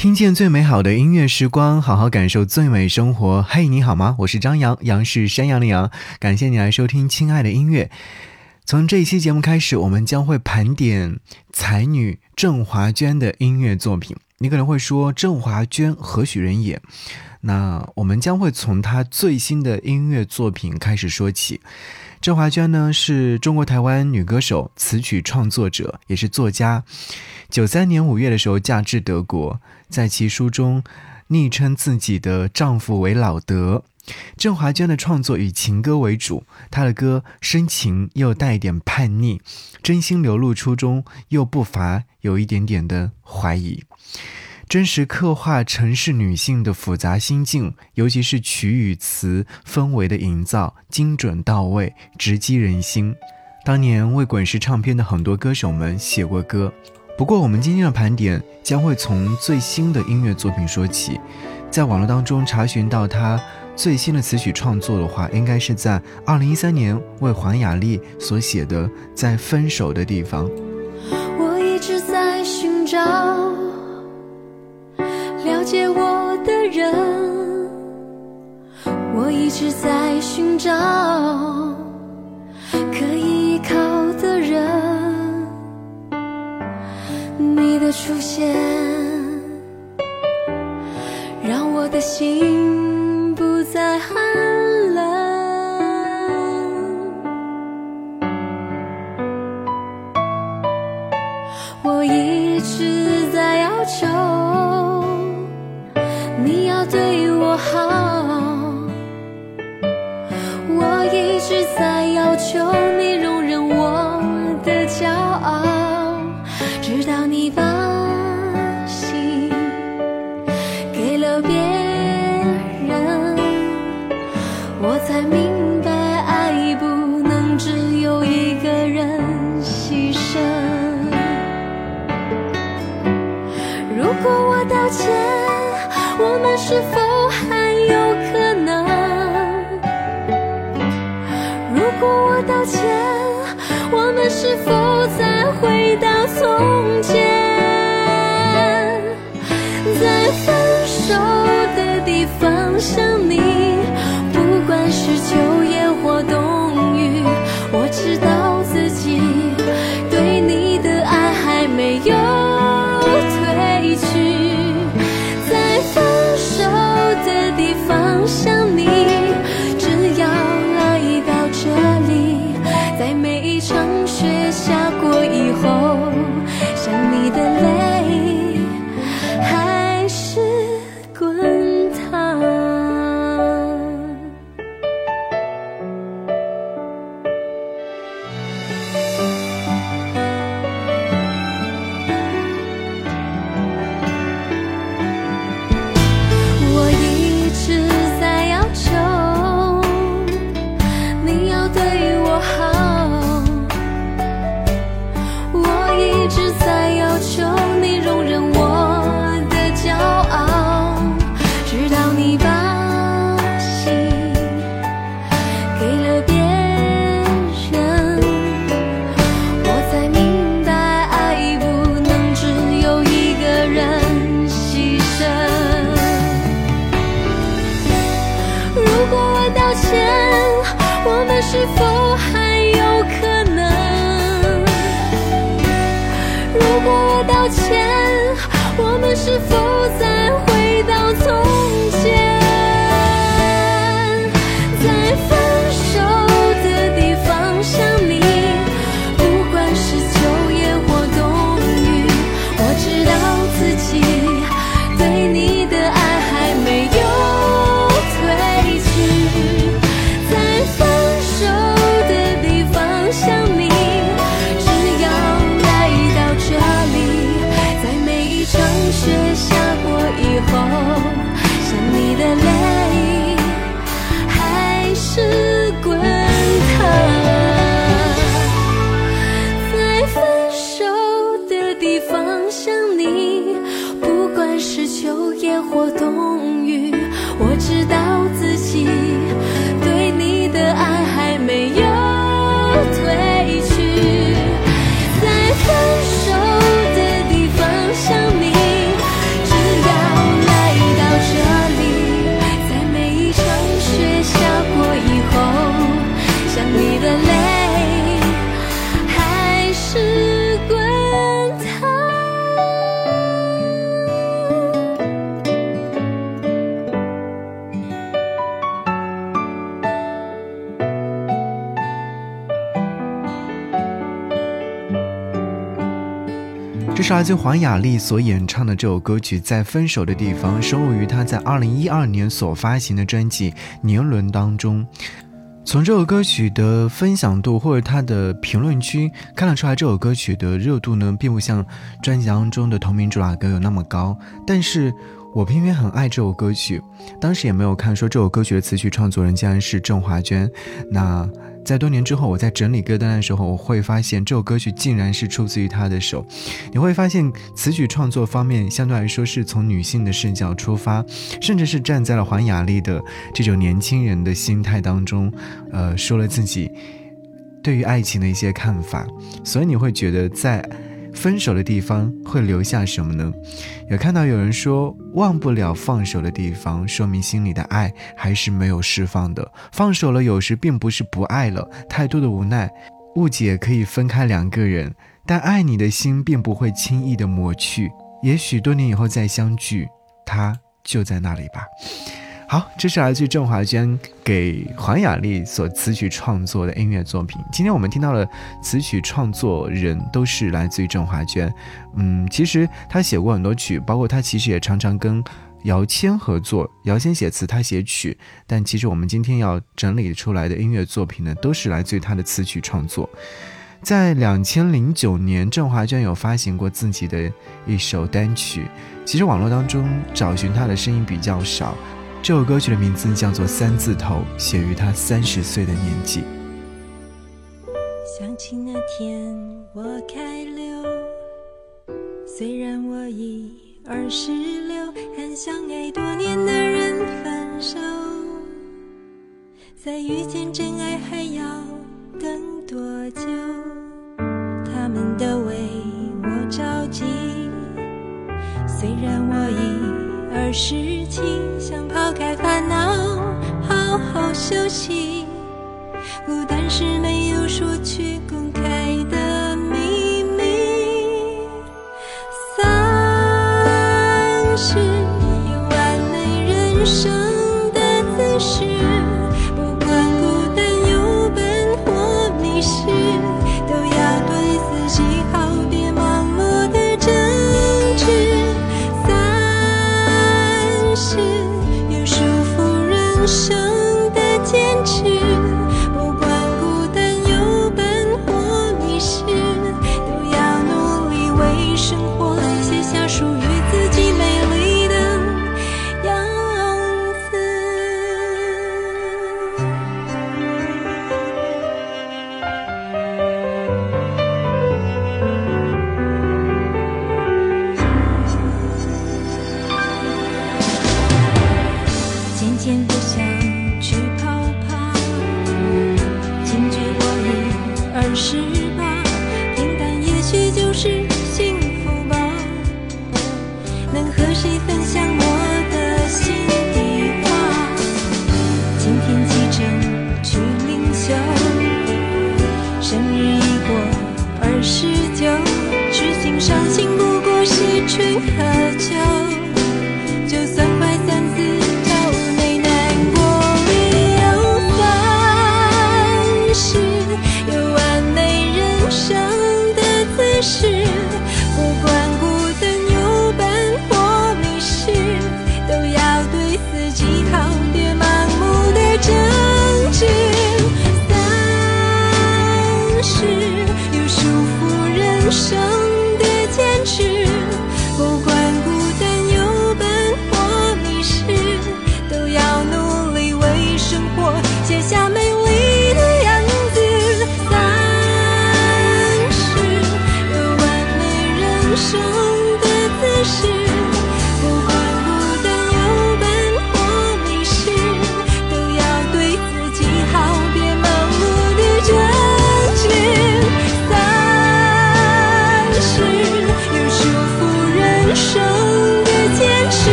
听见最美好的音乐时光，好好感受最美生活。嘿，你好吗？我是张扬，杨是山羊的羊。感谢你来收听《亲爱的音乐》。从这一期节目开始，我们将会盘点才女郑华娟的音乐作品。你可能会说，郑华娟何许人也？那我们将会从她最新的音乐作品开始说起。郑华娟呢，是中国台湾女歌手、词曲创作者，也是作家。九三年五月的时候，嫁至德国。在其书中，昵称自己的丈夫为老德。郑华娟的创作以情歌为主，她的歌深情又带一点叛逆，真心流露初衷，又不乏有一点点的怀疑，真实刻画城市女性的复杂心境，尤其是曲与词氛围的营造，精准到位，直击人心。当年为滚石唱片的很多歌手们写过歌。不过，我们今天的盘点将会从最新的音乐作品说起。在网络当中查询到他最新的词曲创作的话，应该是在二零一三年为黄雅莉所写的《在分手的地方》。人，我一直在寻找可以依靠的人。你的出现，让我的心不再寒冷。我一直在要求是否还有可能？如果我道歉，我们是否再回到？从前，在分手的地方想你，不管是秋叶或冬想你，只要来到这里，在每一场雪下过以后。想你的是否我知道自黄雅莉所演唱的这首歌曲《在分手的地方》，收录于她在二零一二年所发行的专辑《年轮》当中。从这首歌曲的分享度或者它的评论区看得出来，这首歌曲的热度呢，并不像专辑当中的同名主打歌有那么高，但是。我偏偏很爱这首歌曲，当时也没有看说这首歌曲的词曲创作人竟然是郑华娟。那在多年之后，我在整理歌单的时候，我会发现这首歌曲竟然是出自于他的手。你会发现词曲创作方面相对来说是从女性的视角出发，甚至是站在了黄雅莉的这种年轻人的心态当中，呃，说了自己对于爱情的一些看法。所以你会觉得在。分手的地方会留下什么呢？有看到有人说忘不了放手的地方，说明心里的爱还是没有释放的。放手了，有时并不是不爱了，太多的无奈、误解可以分开两个人，但爱你的心并不会轻易的抹去。也许多年以后再相聚，他就在那里吧。好，这是来自于郑华娟给黄雅莉所词曲创作的音乐作品。今天我们听到了词曲创作人都是来自于郑华娟。嗯，其实她写过很多曲，包括她其实也常常跟姚谦合作，姚谦写词，她写曲。但其实我们今天要整理出来的音乐作品呢，都是来自于她的词曲创作。在两千零九年，郑华娟有发行过自己的一首单曲。其实网络当中找寻她的声音比较少。这首歌曲的名字叫做《三字头》，写于他三十岁的年纪。想起那天我开溜，虽然我已二十六，和相爱多年的人分手，再遇见真爱还要等多久？他们都为我着急，虽然我已。二十七，想抛开烦恼，好好休息。孤单是没有说去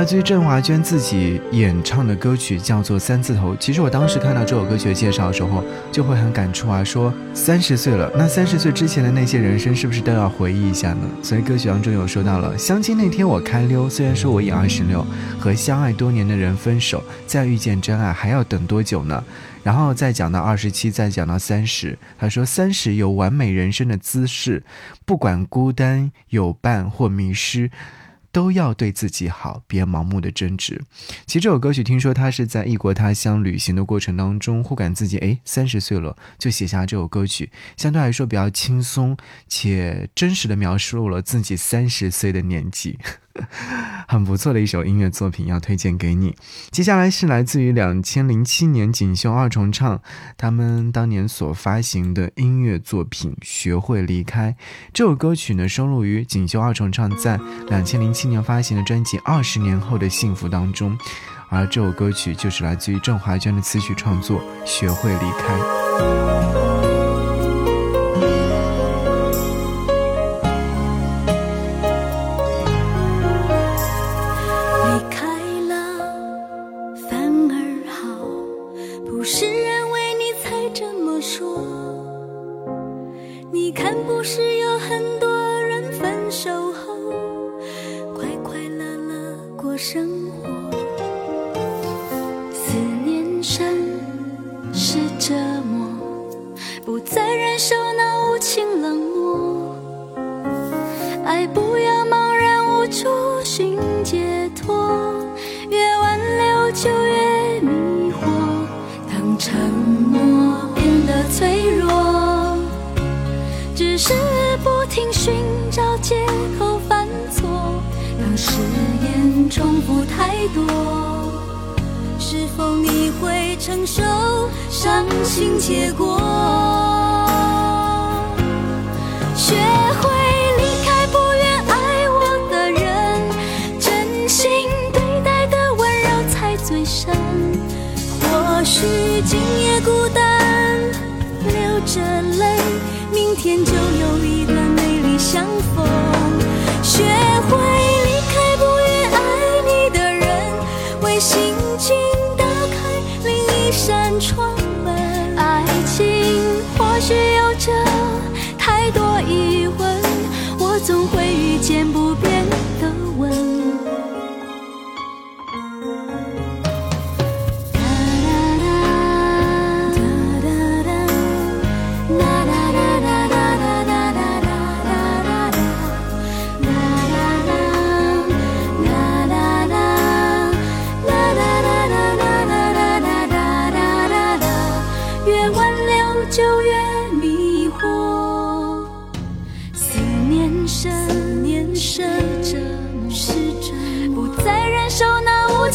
来自于郑华娟自己演唱的歌曲，叫做《三字头》。其实我当时看到这首歌曲的介绍的时候，就会很感触啊，说三十岁了，那三十岁之前的那些人生是不是都要回忆一下呢？所以歌曲当中有说到了，相亲那天我开溜，虽然说我已二十六，和相爱多年的人分手，再遇见真爱还要等多久呢？然后再讲到二十七，再讲到三十，他说三十有完美人生的姿势，不管孤单、有伴或迷失。都要对自己好，别盲目的争执。其实这首歌曲，听说他是在异国他乡旅行的过程当中，忽感自己哎三十岁了，就写下这首歌曲，相对来说比较轻松且真实的描述了自己三十岁的年纪。很不错的一首音乐作品，要推荐给你。接下来是来自于两千零七年锦绣二重唱他们当年所发行的音乐作品《学会离开》。这首歌曲呢，收录于锦绣二重唱在两千零七年发行的专辑《二十年后的幸福》当中，而这首歌曲就是来自于郑华娟的词曲创作《学会离开》。不再忍受那无情冷漠，爱不要茫然。无处寻解脱，越挽留就越迷惑。当承诺变得脆弱，只是不停寻找借口犯错。当誓言重复太多，是否你会承受？伤心结果？学会离开不愿爱我的人，真心对待的温柔才最深。或许今夜孤单，流着泪，明天就有一段美丽相逢。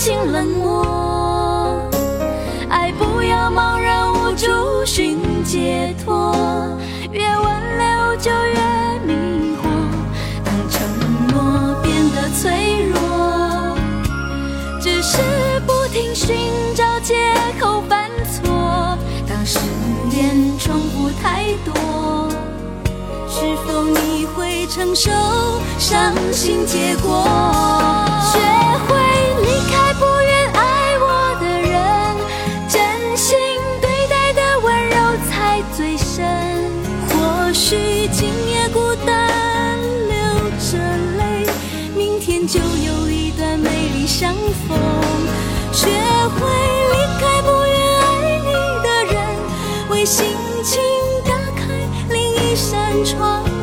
情冷漠，爱不要茫然无助。寻解脱，越挽留就越迷惑。当承诺变得脆弱，只是不停寻找借口。犯错，当失恋重复太多，是否你会承受伤心？结果。就有一段美丽相逢。学会离开不愿爱你的人，为心情打开另一扇窗。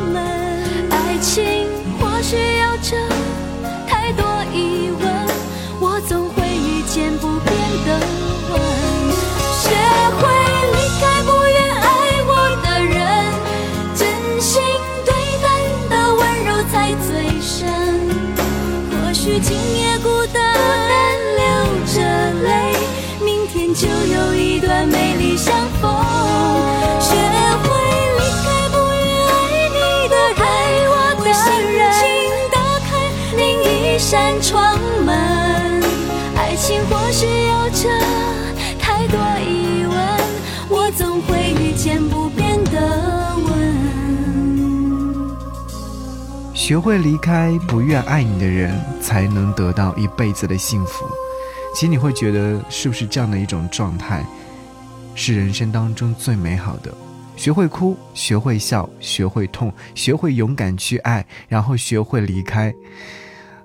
学会离开不愿爱你的人，才能得到一辈子的幸福。其实你会觉得，是不是这样的一种状态，是人生当中最美好的？学会哭，学会笑，学会痛，学会勇敢去爱，然后学会离开。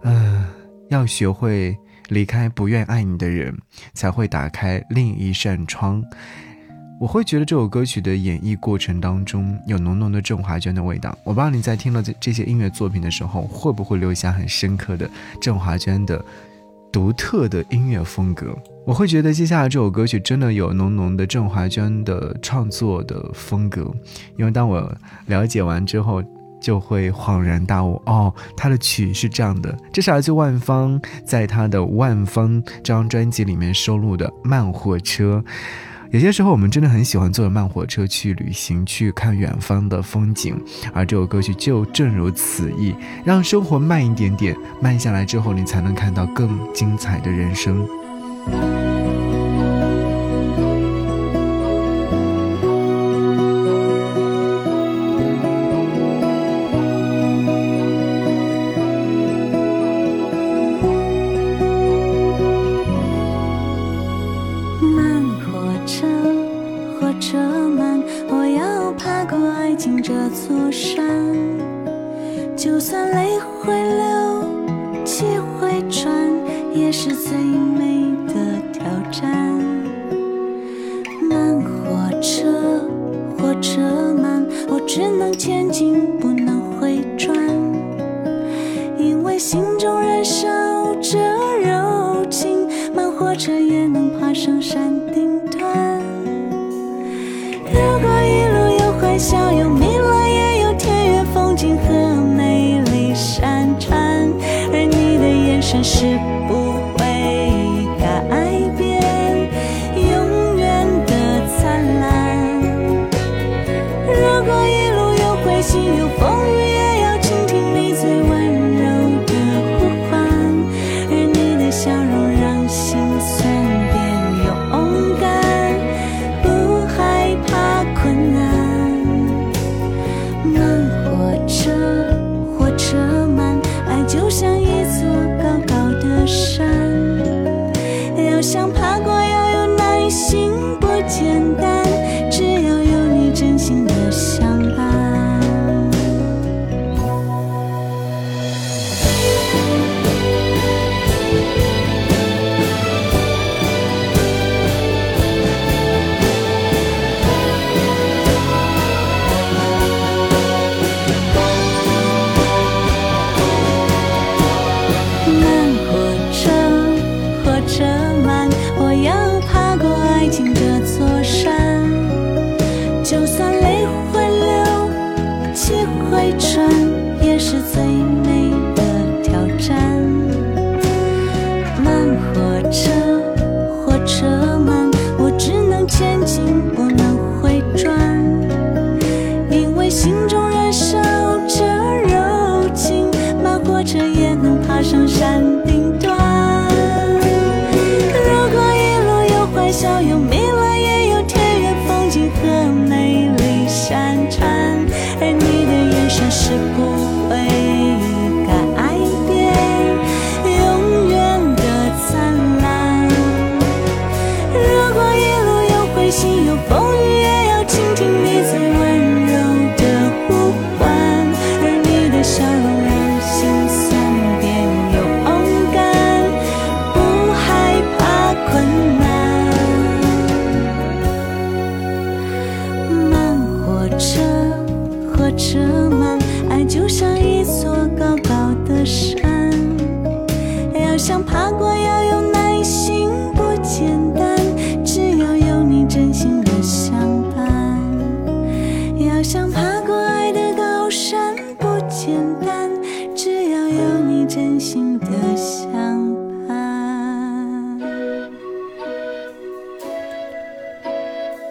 嗯，要学会离开不愿爱你的人，才会打开另一扇窗。我会觉得这首歌曲的演绎过程当中有浓浓的郑华娟的味道。我不知道你在听了这这些音乐作品的时候，会不会留下很深刻的郑华娟的独特的音乐风格？我会觉得接下来这首歌曲真的有浓浓的郑华娟的创作的风格，因为当我了解完之后，就会恍然大悟哦，他的曲是这样的。这是来自万芳在他的《万芳》这张专辑里面收录的《慢火车》。有些时候，我们真的很喜欢坐着慢火车去旅行，去看远方的风景。而这首歌曲就正如此意，让生活慢一点点，慢下来之后，你才能看到更精彩的人生。座山，就算泪会流，气会喘，也是最美的挑战。慢火车，火车慢，我只能前进，不能回转，因为心中燃烧着柔情。慢火车也能爬上山顶端。如果一路有欢笑，有迷。是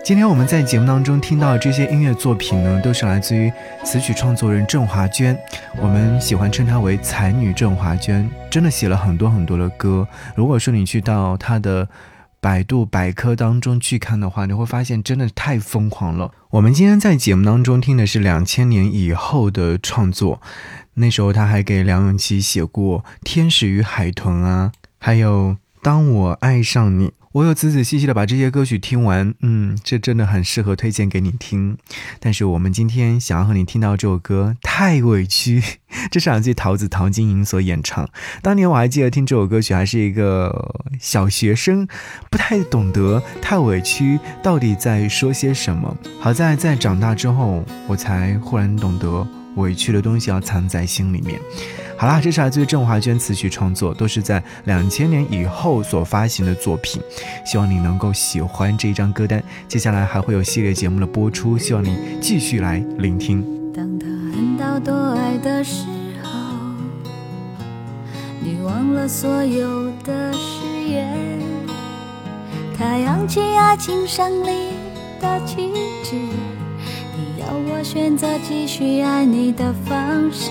今天我们在节目当中听到这些音乐作品呢，都是来自于词曲创作人郑华娟。我们喜欢称她为才女郑华娟，真的写了很多很多的歌。如果说你去到她的百度百科当中去看的话，你会发现真的太疯狂了。我们今天在节目当中听的是两千年以后的创作。那时候他还给梁咏琪写过《天使与海豚》啊，还有《当我爱上你》。我有仔仔细细的把这些歌曲听完，嗯，这真的很适合推荐给你听。但是我们今天想要和你听到这首歌《太委屈》，这是来自桃子陶晶莹所演唱。当年我还记得听这首歌曲还是一个小学生，不太懂得“太委屈”到底在说些什么。好在在长大之后，我才忽然懂得委屈的东西要藏在心里面。好啦，这是来自于郑华娟词曲创作，都是在两千年以后所发行的作品。希望你能够喜欢这一张歌单。接下来还会有系列节目的播出，希望你继续来聆听。当他恨到多爱的时候，你忘了所有的誓言。他扬起爱情胜利的旗帜，你要我选择继续爱你的方式。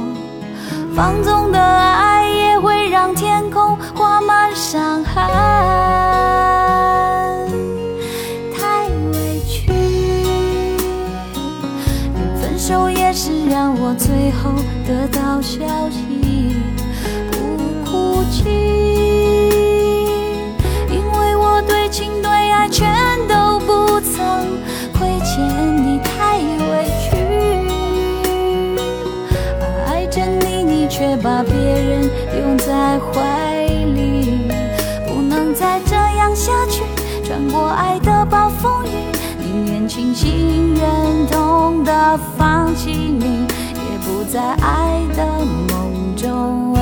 放纵的爱也会让天空画满伤痕，太委屈。分手也是让我最后得到消息，把别人拥在怀里，不能再这样下去。穿过爱的暴风雨，宁愿清醒忍痛的放弃你，也不在爱的梦中委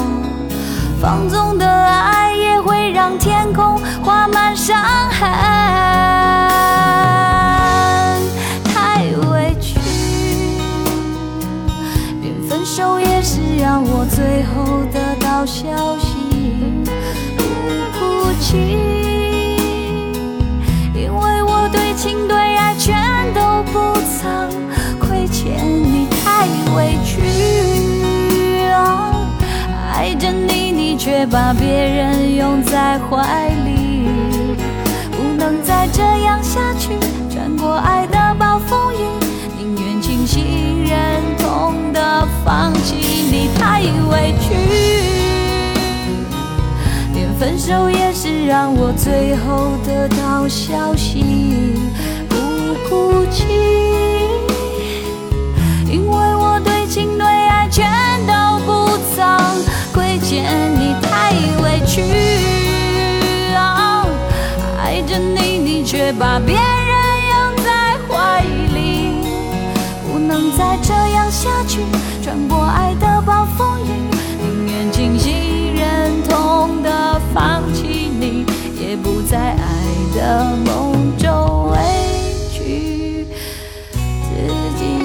放纵的爱也会让天空画满伤痕，太委屈，连分手也是让我最后得到消息，不哭泣，因为我对情对爱全都不曾亏欠你，太委屈啊，爱着你。却把别人拥在怀里，不能再这样下去。穿过爱的暴风雨，宁愿清醒忍痛的放弃你，太委屈。连分手也是让我最后得到消息，不哭泣，因为我对情对爱全都见你太委屈，爱着你，你却把别人拥在怀里，不能再这样下去，穿过爱的暴风雨，宁愿清醒忍痛的放弃你，也不在爱的梦中委屈。自己。